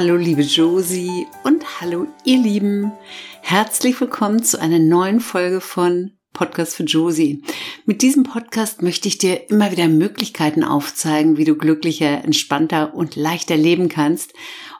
Hallo liebe Josie und hallo ihr Lieben. Herzlich willkommen zu einer neuen Folge von Podcast für Josie. Mit diesem Podcast möchte ich dir immer wieder Möglichkeiten aufzeigen, wie du glücklicher, entspannter und leichter leben kannst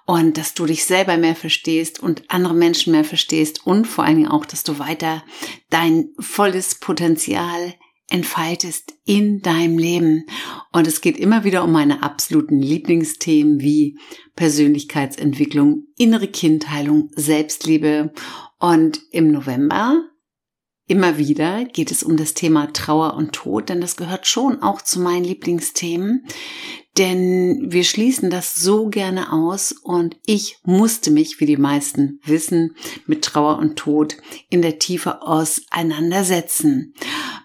und dass du dich selber mehr verstehst und andere Menschen mehr verstehst und vor allen Dingen auch, dass du weiter dein volles Potenzial entfaltest in deinem Leben. Und es geht immer wieder um meine absoluten Lieblingsthemen wie Persönlichkeitsentwicklung, innere Kindheilung, Selbstliebe. Und im November immer wieder geht es um das Thema Trauer und Tod, denn das gehört schon auch zu meinen Lieblingsthemen. Denn wir schließen das so gerne aus und ich musste mich, wie die meisten wissen, mit Trauer und Tod in der Tiefe auseinandersetzen.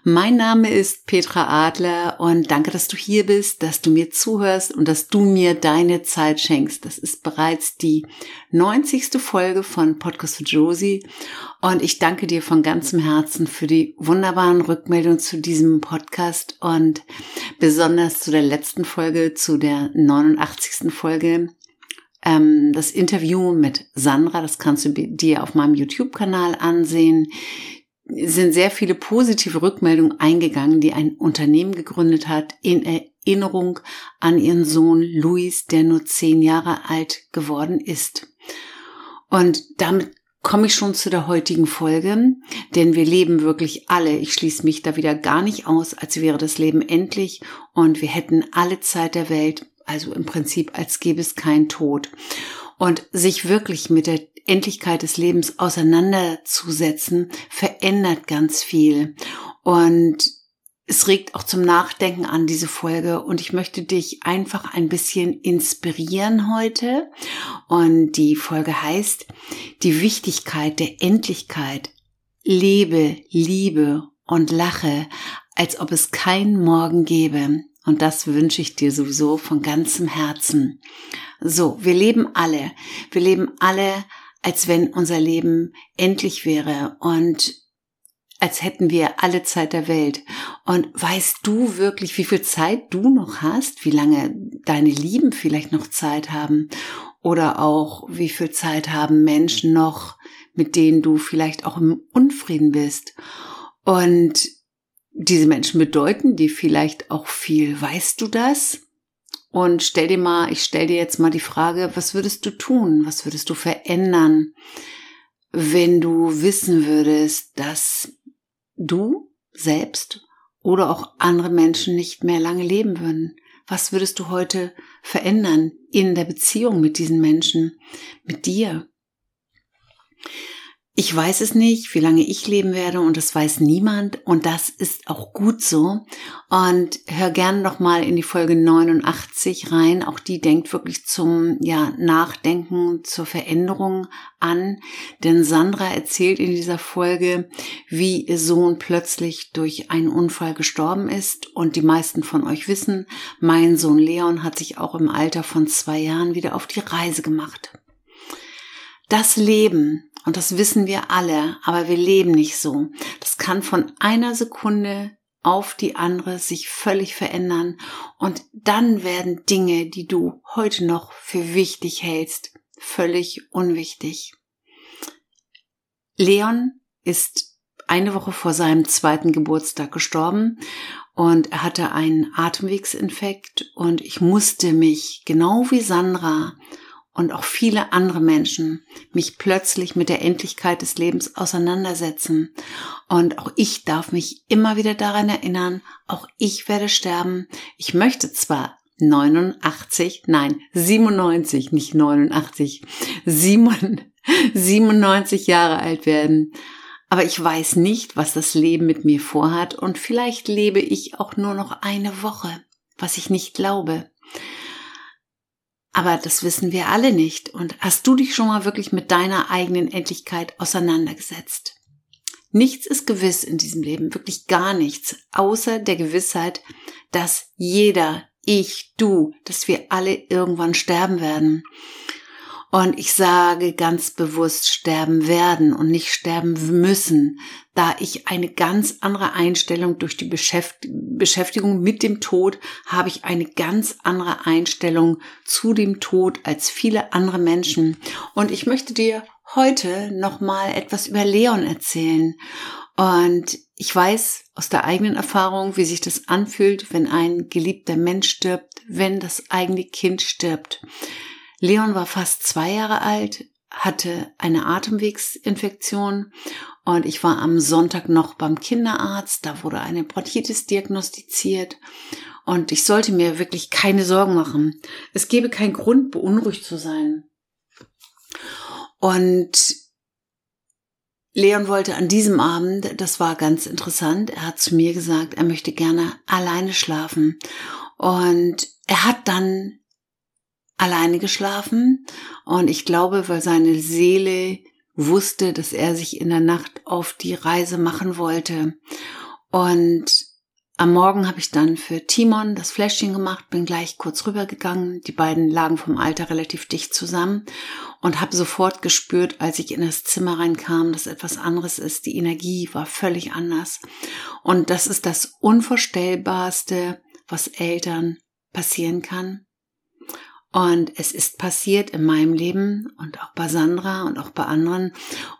Mein Name ist Petra Adler und danke, dass du hier bist, dass du mir zuhörst und dass du mir deine Zeit schenkst. Das ist bereits die 90. Folge von Podcast für Josie und ich danke dir von ganzem Herzen für die wunderbaren Rückmeldungen zu diesem Podcast und besonders zu der letzten Folge, zu der 89. Folge ähm, das Interview mit Sandra, das kannst du dir auf meinem YouTube-Kanal ansehen sind sehr viele positive Rückmeldungen eingegangen, die ein Unternehmen gegründet hat in Erinnerung an ihren Sohn Luis, der nur zehn Jahre alt geworden ist. Und damit komme ich schon zu der heutigen Folge, denn wir leben wirklich alle, ich schließe mich da wieder gar nicht aus, als wäre das Leben endlich und wir hätten alle Zeit der Welt, also im Prinzip als gäbe es keinen Tod. Und sich wirklich mit der Endlichkeit des Lebens auseinanderzusetzen, verändert ganz viel. Und es regt auch zum Nachdenken an diese Folge und ich möchte dich einfach ein bisschen inspirieren heute. Und die Folge heißt die Wichtigkeit der Endlichkeit. Lebe, liebe und lache, als ob es keinen Morgen gäbe. Und das wünsche ich dir sowieso von ganzem Herzen. So, wir leben alle. Wir leben alle als wenn unser Leben endlich wäre und als hätten wir alle Zeit der Welt. Und weißt du wirklich, wie viel Zeit du noch hast? Wie lange deine Lieben vielleicht noch Zeit haben? Oder auch, wie viel Zeit haben Menschen noch, mit denen du vielleicht auch im Unfrieden bist? Und diese Menschen bedeuten dir vielleicht auch viel. Weißt du das? Und stell dir mal, ich stell dir jetzt mal die Frage, was würdest du tun? Was würdest du verändern, wenn du wissen würdest, dass du selbst oder auch andere Menschen nicht mehr lange leben würden? Was würdest du heute verändern in der Beziehung mit diesen Menschen, mit dir? Ich weiß es nicht, wie lange ich leben werde und das weiß niemand und das ist auch gut so. Und hör gerne noch mal in die Folge 89 rein. Auch die denkt wirklich zum ja, Nachdenken, zur Veränderung an. Denn Sandra erzählt in dieser Folge, wie ihr Sohn plötzlich durch einen Unfall gestorben ist. Und die meisten von euch wissen, mein Sohn Leon hat sich auch im Alter von zwei Jahren wieder auf die Reise gemacht. Das Leben und das wissen wir alle, aber wir leben nicht so. Das kann von einer Sekunde auf die andere sich völlig verändern und dann werden Dinge, die du heute noch für wichtig hältst, völlig unwichtig. Leon ist eine Woche vor seinem zweiten Geburtstag gestorben und er hatte einen Atemwegsinfekt und ich musste mich genau wie Sandra und auch viele andere Menschen mich plötzlich mit der Endlichkeit des Lebens auseinandersetzen. Und auch ich darf mich immer wieder daran erinnern, auch ich werde sterben. Ich möchte zwar 89, nein, 97, nicht 89, 97 Jahre alt werden. Aber ich weiß nicht, was das Leben mit mir vorhat und vielleicht lebe ich auch nur noch eine Woche, was ich nicht glaube. Aber das wissen wir alle nicht. Und hast du dich schon mal wirklich mit deiner eigenen Endlichkeit auseinandergesetzt? Nichts ist gewiss in diesem Leben, wirklich gar nichts, außer der Gewissheit, dass jeder, ich, du, dass wir alle irgendwann sterben werden. Und ich sage ganz bewusst sterben werden und nicht sterben müssen, da ich eine ganz andere Einstellung durch die Beschäftigung mit dem Tod habe ich eine ganz andere Einstellung zu dem Tod als viele andere Menschen. Und ich möchte dir heute nochmal etwas über Leon erzählen. Und ich weiß aus der eigenen Erfahrung, wie sich das anfühlt, wenn ein geliebter Mensch stirbt, wenn das eigene Kind stirbt. Leon war fast zwei Jahre alt, hatte eine Atemwegsinfektion und ich war am Sonntag noch beim Kinderarzt. Da wurde eine Bronchitis diagnostiziert und ich sollte mir wirklich keine Sorgen machen. Es gäbe keinen Grund, beunruhigt zu sein. Und Leon wollte an diesem Abend, das war ganz interessant, er hat zu mir gesagt, er möchte gerne alleine schlafen. Und er hat dann alleine geschlafen und ich glaube, weil seine Seele wusste, dass er sich in der Nacht auf die Reise machen wollte. Und am Morgen habe ich dann für Timon das Fläschchen gemacht, bin gleich kurz rübergegangen. Die beiden lagen vom Alter relativ dicht zusammen und habe sofort gespürt, als ich in das Zimmer reinkam, dass etwas anderes ist. Die Energie war völlig anders. Und das ist das Unvorstellbarste, was Eltern passieren kann. Und es ist passiert in meinem Leben und auch bei Sandra und auch bei anderen.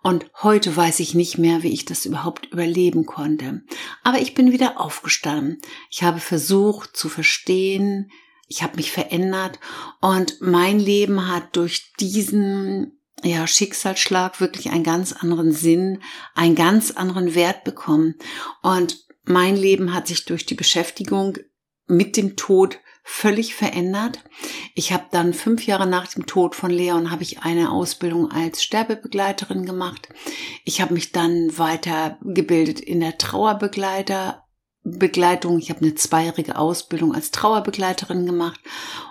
Und heute weiß ich nicht mehr, wie ich das überhaupt überleben konnte. Aber ich bin wieder aufgestanden. Ich habe versucht zu verstehen. Ich habe mich verändert. Und mein Leben hat durch diesen ja, Schicksalsschlag wirklich einen ganz anderen Sinn, einen ganz anderen Wert bekommen. Und mein Leben hat sich durch die Beschäftigung mit dem Tod völlig verändert. Ich habe dann fünf Jahre nach dem Tod von Leon habe ich eine Ausbildung als Sterbebegleiterin gemacht. Ich habe mich dann weitergebildet in der Trauerbegleiter Begleitung. Ich habe eine zweijährige Ausbildung als Trauerbegleiterin gemacht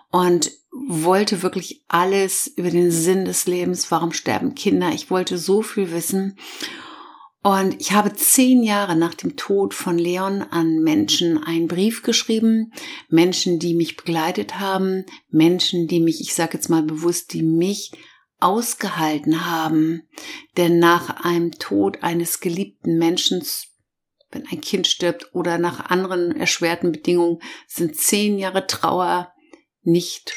und wollte wirklich alles über den Sinn des Lebens, warum sterben Kinder. Ich wollte so viel wissen und ich habe zehn Jahre nach dem Tod von Leon an Menschen einen Brief geschrieben, Menschen, die mich begleitet haben, Menschen, die mich, ich sage jetzt mal bewusst, die mich ausgehalten haben. Denn nach einem Tod eines geliebten Menschen, wenn ein Kind stirbt oder nach anderen erschwerten Bedingungen, sind zehn Jahre Trauer nicht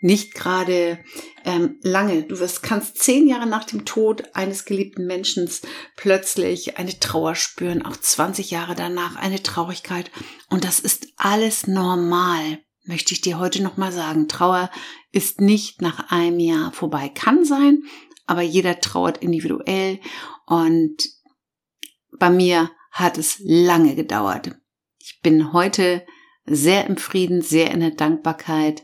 nicht gerade ähm, lange. Du wirst, kannst zehn Jahre nach dem Tod eines geliebten Menschen plötzlich eine Trauer spüren, auch 20 Jahre danach eine Traurigkeit. Und das ist alles normal, möchte ich dir heute nochmal sagen. Trauer ist nicht nach einem Jahr vorbei. Kann sein, aber jeder trauert individuell. Und bei mir hat es lange gedauert. Ich bin heute sehr im Frieden, sehr in der Dankbarkeit.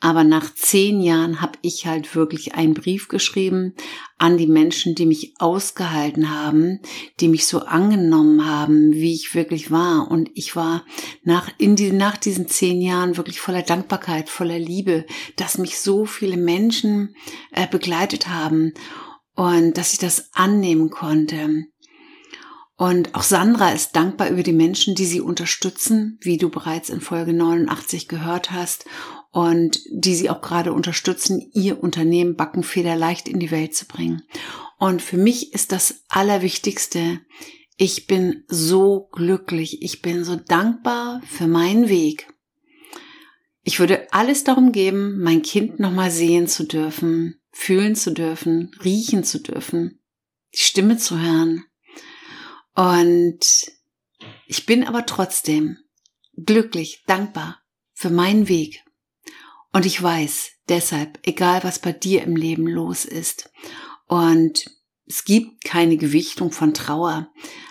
Aber nach zehn Jahren habe ich halt wirklich einen Brief geschrieben an die Menschen, die mich ausgehalten haben, die mich so angenommen haben, wie ich wirklich war. Und ich war nach, in die, nach diesen zehn Jahren wirklich voller Dankbarkeit, voller Liebe, dass mich so viele Menschen äh, begleitet haben und dass ich das annehmen konnte. Und auch Sandra ist dankbar über die Menschen, die sie unterstützen, wie du bereits in Folge 89 gehört hast und die sie auch gerade unterstützen, ihr Unternehmen Backenfeder leicht in die Welt zu bringen. Und für mich ist das Allerwichtigste, ich bin so glücklich, ich bin so dankbar für meinen Weg. Ich würde alles darum geben, mein Kind nochmal sehen zu dürfen, fühlen zu dürfen, riechen zu dürfen, die Stimme zu hören. Und ich bin aber trotzdem glücklich, dankbar für meinen Weg. Und ich weiß deshalb, egal was bei dir im Leben los ist, und es gibt keine Gewichtung von Trauer.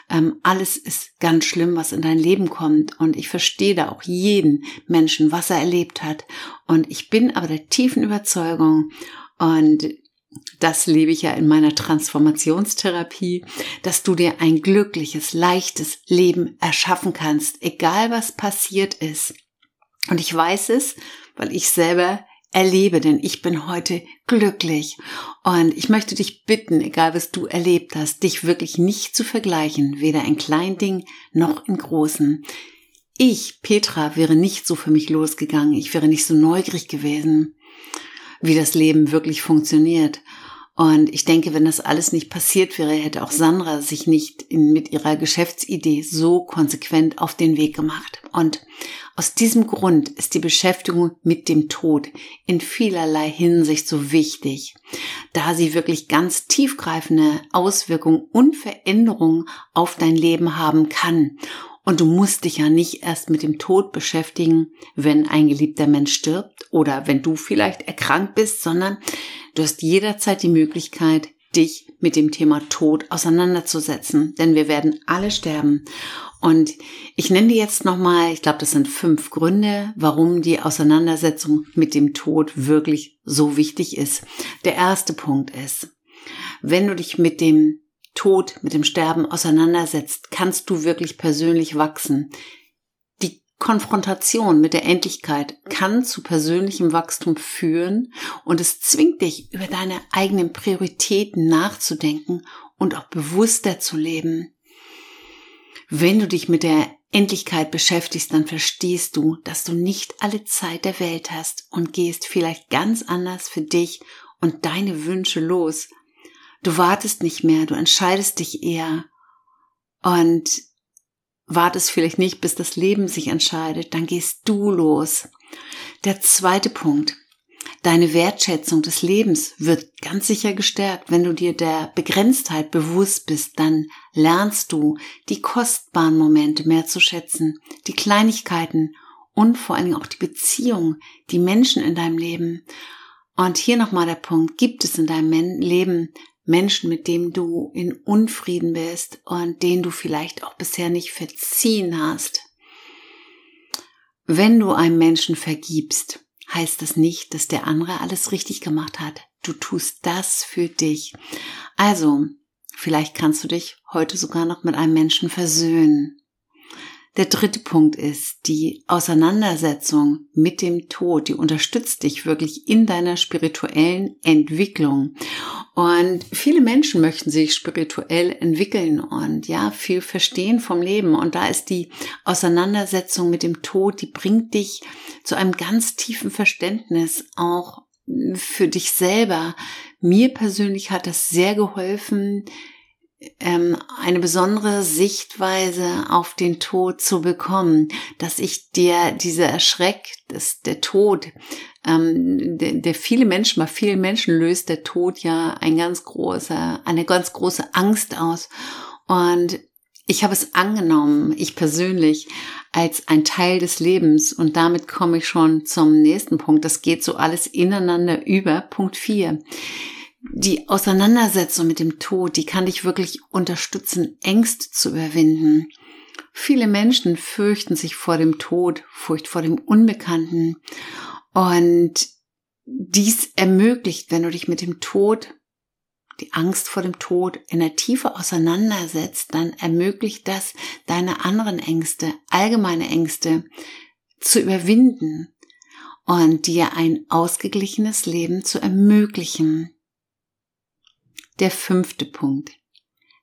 Ähm, alles ist ganz schlimm, was in dein Leben kommt. Und ich verstehe da auch jeden Menschen, was er erlebt hat. Und ich bin aber der tiefen Überzeugung, und das lebe ich ja in meiner Transformationstherapie, dass du dir ein glückliches, leichtes Leben erschaffen kannst, egal was passiert ist. Und ich weiß es, weil ich selber erlebe, denn ich bin heute glücklich. Und ich möchte dich bitten, egal was du erlebt hast, dich wirklich nicht zu vergleichen, weder in kleinen Dingen noch in großen. Ich, Petra, wäre nicht so für mich losgegangen, ich wäre nicht so neugierig gewesen. wie das Leben wirklich funktioniert. Und ich denke, wenn das alles nicht passiert wäre, hätte auch Sandra sich nicht in, mit ihrer Geschäftsidee so konsequent auf den Weg gemacht. Und aus diesem Grund ist die Beschäftigung mit dem Tod in vielerlei Hinsicht so wichtig, da sie wirklich ganz tiefgreifende Auswirkungen und Veränderungen auf dein Leben haben kann. Und du musst dich ja nicht erst mit dem Tod beschäftigen, wenn ein geliebter Mensch stirbt oder wenn du vielleicht erkrankt bist, sondern du hast jederzeit die Möglichkeit, dich mit dem Thema Tod auseinanderzusetzen, denn wir werden alle sterben. Und ich nenne dir jetzt nochmal, ich glaube, das sind fünf Gründe, warum die Auseinandersetzung mit dem Tod wirklich so wichtig ist. Der erste Punkt ist, wenn du dich mit dem Tod, mit dem Sterben auseinandersetzt, kannst du wirklich persönlich wachsen. Die Konfrontation mit der Endlichkeit kann zu persönlichem Wachstum führen und es zwingt dich, über deine eigenen Prioritäten nachzudenken und auch bewusster zu leben. Wenn du dich mit der Endlichkeit beschäftigst, dann verstehst du, dass du nicht alle Zeit der Welt hast und gehst vielleicht ganz anders für dich und deine Wünsche los. Du wartest nicht mehr, du entscheidest dich eher und wartest vielleicht nicht, bis das Leben sich entscheidet, dann gehst du los. Der zweite Punkt. Deine Wertschätzung des Lebens wird ganz sicher gestärkt, wenn du dir der Begrenztheit bewusst bist, dann lernst du die kostbaren Momente mehr zu schätzen, die Kleinigkeiten und vor allen Dingen auch die Beziehung, die Menschen in deinem Leben. Und hier nochmal der Punkt, gibt es in deinem Leben Menschen, mit denen du in Unfrieden bist und denen du vielleicht auch bisher nicht verziehen hast? Wenn du einem Menschen vergibst, heißt das nicht, dass der andere alles richtig gemacht hat. Du tust das für dich. Also, vielleicht kannst du dich heute sogar noch mit einem Menschen versöhnen. Der dritte Punkt ist die Auseinandersetzung mit dem Tod. Die unterstützt dich wirklich in deiner spirituellen Entwicklung. Und viele Menschen möchten sich spirituell entwickeln und ja, viel verstehen vom Leben. Und da ist die Auseinandersetzung mit dem Tod, die bringt dich zu einem ganz tiefen Verständnis auch für dich selber. Mir persönlich hat das sehr geholfen, ähm, eine besondere Sichtweise auf den Tod zu bekommen, dass ich dir dieser Schreck, dass der Tod, ähm, der, der viele Menschen, bei vielen Menschen löst der Tod ja ein ganz großer, eine ganz große Angst aus. Und ich habe es angenommen, ich persönlich, als ein Teil des Lebens. Und damit komme ich schon zum nächsten Punkt. Das geht so alles ineinander über. Punkt 4 die Auseinandersetzung mit dem Tod, die kann dich wirklich unterstützen, Ängste zu überwinden. Viele Menschen fürchten sich vor dem Tod, Furcht vor dem Unbekannten. Und dies ermöglicht, wenn du dich mit dem Tod, die Angst vor dem Tod in der Tiefe auseinandersetzt, dann ermöglicht das, deine anderen Ängste, allgemeine Ängste zu überwinden und dir ein ausgeglichenes Leben zu ermöglichen. Der fünfte Punkt.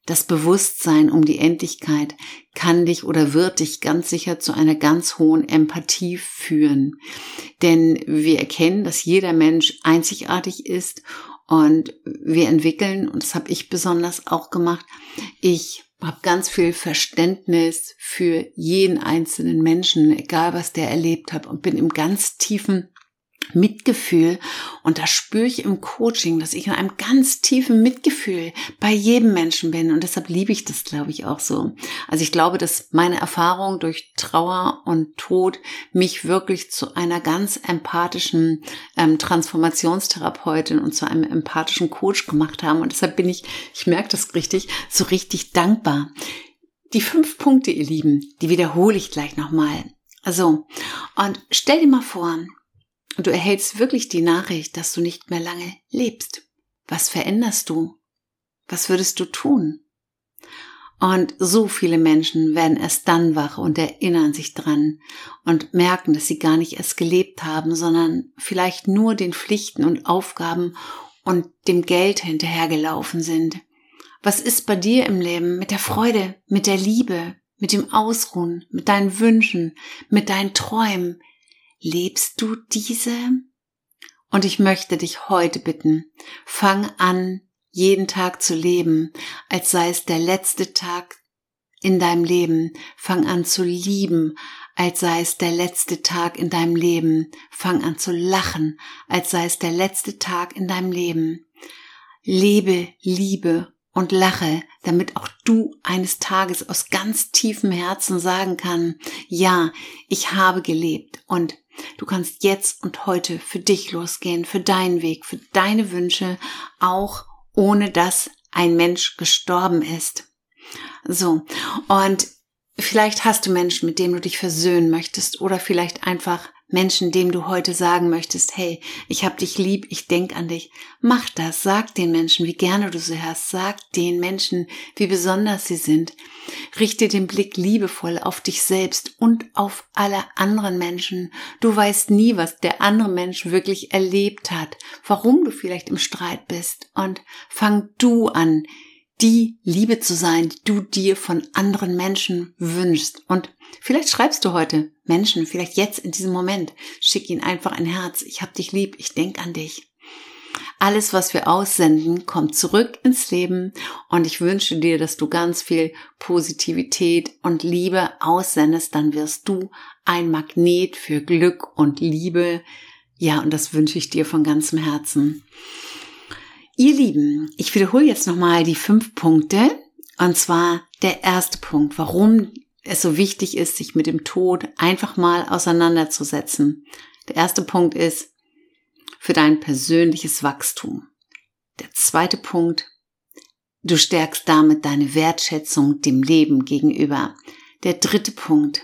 Das Bewusstsein um die Endlichkeit kann dich oder wird dich ganz sicher zu einer ganz hohen Empathie führen. Denn wir erkennen, dass jeder Mensch einzigartig ist und wir entwickeln, und das habe ich besonders auch gemacht, ich habe ganz viel Verständnis für jeden einzelnen Menschen, egal was der erlebt hat und bin im ganz tiefen Mitgefühl. Und da spüre ich im Coaching, dass ich in einem ganz tiefen Mitgefühl bei jedem Menschen bin. Und deshalb liebe ich das, glaube ich, auch so. Also ich glaube, dass meine Erfahrung durch Trauer und Tod mich wirklich zu einer ganz empathischen ähm, Transformationstherapeutin und zu einem empathischen Coach gemacht haben. Und deshalb bin ich, ich merke das richtig, so richtig dankbar. Die fünf Punkte, ihr Lieben, die wiederhole ich gleich nochmal. Also, und stell dir mal vor, und du erhältst wirklich die Nachricht, dass du nicht mehr lange lebst. Was veränderst du? Was würdest du tun? Und so viele Menschen werden erst dann wach und erinnern sich dran und merken, dass sie gar nicht erst gelebt haben, sondern vielleicht nur den Pflichten und Aufgaben und dem Geld hinterhergelaufen sind. Was ist bei dir im Leben mit der Freude, mit der Liebe, mit dem Ausruhen, mit deinen Wünschen, mit deinen Träumen, Lebst du diese? Und ich möchte dich heute bitten, fang an, jeden Tag zu leben, als sei es der letzte Tag in deinem Leben. Fang an zu lieben, als sei es der letzte Tag in deinem Leben. Fang an zu lachen, als sei es der letzte Tag in deinem Leben. Lebe, liebe und lache, damit auch du eines Tages aus ganz tiefem Herzen sagen kann, ja, ich habe gelebt und du kannst jetzt und heute für dich losgehen, für deinen Weg, für deine Wünsche, auch ohne dass ein Mensch gestorben ist. So, und vielleicht hast du Menschen, mit denen du dich versöhnen möchtest oder vielleicht einfach Menschen, dem du heute sagen möchtest, hey, ich hab dich lieb, ich denk an dich. Mach das, sag den Menschen, wie gerne du sie hast, sag den Menschen, wie besonders sie sind. Richte den Blick liebevoll auf dich selbst und auf alle anderen Menschen. Du weißt nie, was der andere Mensch wirklich erlebt hat, warum du vielleicht im Streit bist und fang du an, die Liebe zu sein, die du dir von anderen Menschen wünschst. Und vielleicht schreibst du heute Menschen, vielleicht jetzt in diesem Moment, schick ihnen einfach ein Herz. Ich hab dich lieb, ich denk an dich. Alles, was wir aussenden, kommt zurück ins Leben und ich wünsche dir, dass du ganz viel Positivität und Liebe aussendest, dann wirst du ein Magnet für Glück und Liebe. Ja, und das wünsche ich dir von ganzem Herzen. Ihr Lieben, ich wiederhole jetzt nochmal die fünf Punkte. Und zwar der erste Punkt, warum es so wichtig ist, sich mit dem Tod einfach mal auseinanderzusetzen. Der erste Punkt ist für dein persönliches Wachstum. Der zweite Punkt, du stärkst damit deine Wertschätzung dem Leben gegenüber. Der dritte Punkt,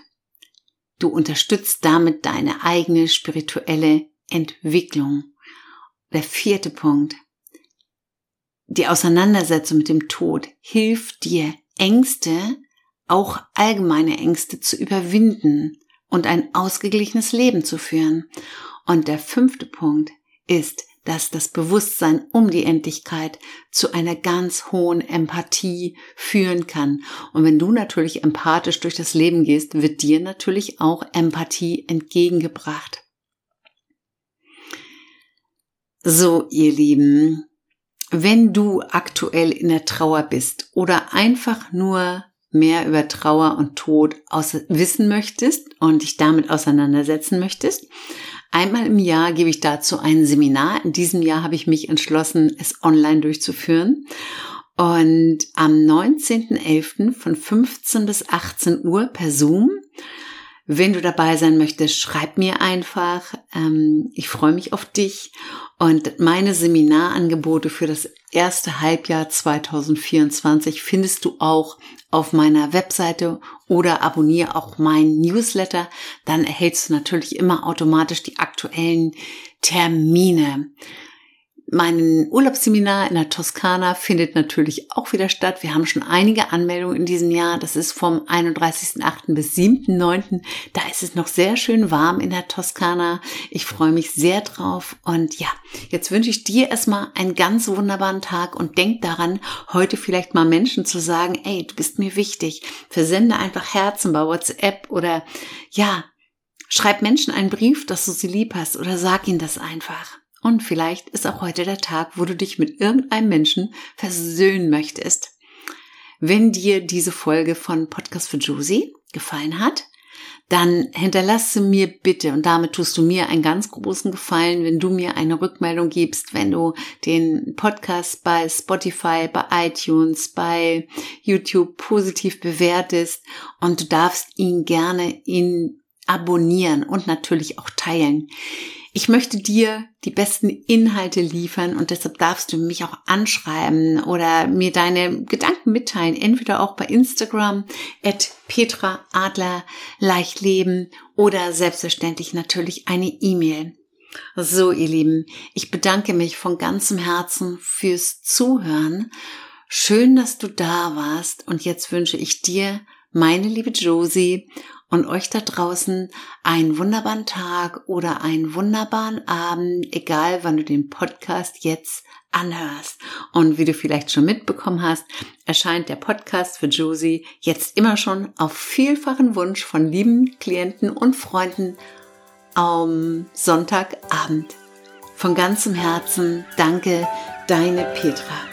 du unterstützt damit deine eigene spirituelle Entwicklung. Der vierte Punkt, die Auseinandersetzung mit dem Tod hilft dir, Ängste, auch allgemeine Ängste zu überwinden und ein ausgeglichenes Leben zu führen. Und der fünfte Punkt ist, dass das Bewusstsein um die Endlichkeit zu einer ganz hohen Empathie führen kann. Und wenn du natürlich empathisch durch das Leben gehst, wird dir natürlich auch Empathie entgegengebracht. So, ihr Lieben, wenn du aktuell in der Trauer bist oder einfach nur mehr über Trauer und Tod wissen möchtest und dich damit auseinandersetzen möchtest, einmal im Jahr gebe ich dazu ein Seminar. In diesem Jahr habe ich mich entschlossen, es online durchzuführen. Und am 19.11. von 15 bis 18 Uhr per Zoom wenn du dabei sein möchtest, schreib mir einfach. Ähm, ich freue mich auf dich. Und meine Seminarangebote für das erste Halbjahr 2024 findest du auch auf meiner Webseite oder abonniere auch meinen Newsletter. Dann erhältst du natürlich immer automatisch die aktuellen Termine. Mein Urlaubsseminar in der Toskana findet natürlich auch wieder statt. Wir haben schon einige Anmeldungen in diesem Jahr. Das ist vom 31.8. bis 7.9. Da ist es noch sehr schön warm in der Toskana. Ich freue mich sehr drauf. Und ja, jetzt wünsche ich dir erstmal einen ganz wunderbaren Tag und denk daran, heute vielleicht mal Menschen zu sagen, ey, du bist mir wichtig. Versende einfach Herzen bei WhatsApp oder ja, schreib Menschen einen Brief, dass du sie lieb hast oder sag ihnen das einfach. Und vielleicht ist auch heute der Tag, wo du dich mit irgendeinem Menschen versöhnen möchtest. Wenn dir diese Folge von Podcast für Josie gefallen hat, dann hinterlasse mir bitte, und damit tust du mir einen ganz großen Gefallen, wenn du mir eine Rückmeldung gibst, wenn du den Podcast bei Spotify, bei iTunes, bei YouTube positiv bewertest und du darfst ihn gerne in abonnieren und natürlich auch teilen. Ich möchte dir die besten Inhalte liefern und deshalb darfst du mich auch anschreiben oder mir deine Gedanken mitteilen, entweder auch bei Instagram at Petra Adler Leichtleben oder selbstverständlich natürlich eine E-Mail. So, ihr Lieben, ich bedanke mich von ganzem Herzen fürs Zuhören. Schön, dass du da warst und jetzt wünsche ich dir, meine liebe Josie, und euch da draußen einen wunderbaren Tag oder einen wunderbaren Abend, egal wann du den Podcast jetzt anhörst. Und wie du vielleicht schon mitbekommen hast, erscheint der Podcast für Josie jetzt immer schon auf vielfachen Wunsch von lieben Klienten und Freunden am Sonntagabend. Von ganzem Herzen danke, deine Petra.